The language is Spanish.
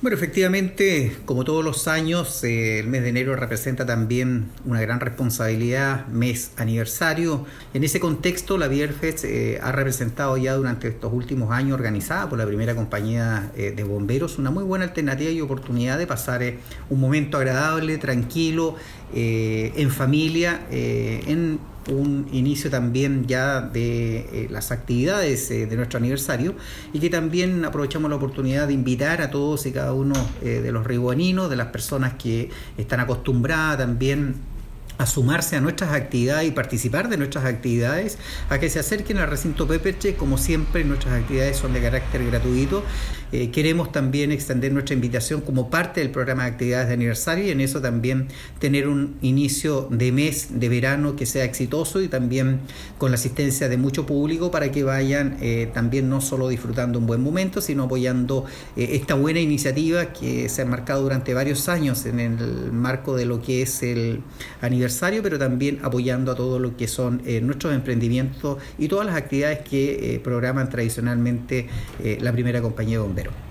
Bueno, efectivamente, como todos los años, eh, el mes de enero representa también una gran responsabilidad, mes aniversario. En ese contexto, la Bierfest eh, ha representado ya durante estos últimos años, organizada por la primera compañía eh, de bomberos, una muy buena alternativa y oportunidad de pasar un momento agradable, tranquilo, en familia, en un inicio también ya de eh, las actividades eh, de nuestro aniversario y que también aprovechamos la oportunidad de invitar a todos y cada uno eh, de los riguaninos, de las personas que están acostumbradas también a sumarse a nuestras actividades y participar de nuestras actividades, a que se acerquen al recinto Peperche, como siempre nuestras actividades son de carácter gratuito. Eh, queremos también extender nuestra invitación como parte del programa de actividades de aniversario y en eso también tener un inicio de mes de verano que sea exitoso y también con la asistencia de mucho público para que vayan eh, también no solo disfrutando un buen momento, sino apoyando eh, esta buena iniciativa que se ha marcado durante varios años en el marco de lo que es el aniversario pero también apoyando a todo lo que son eh, nuestros emprendimientos y todas las actividades que eh, programan tradicionalmente eh, la primera compañía de bomberos.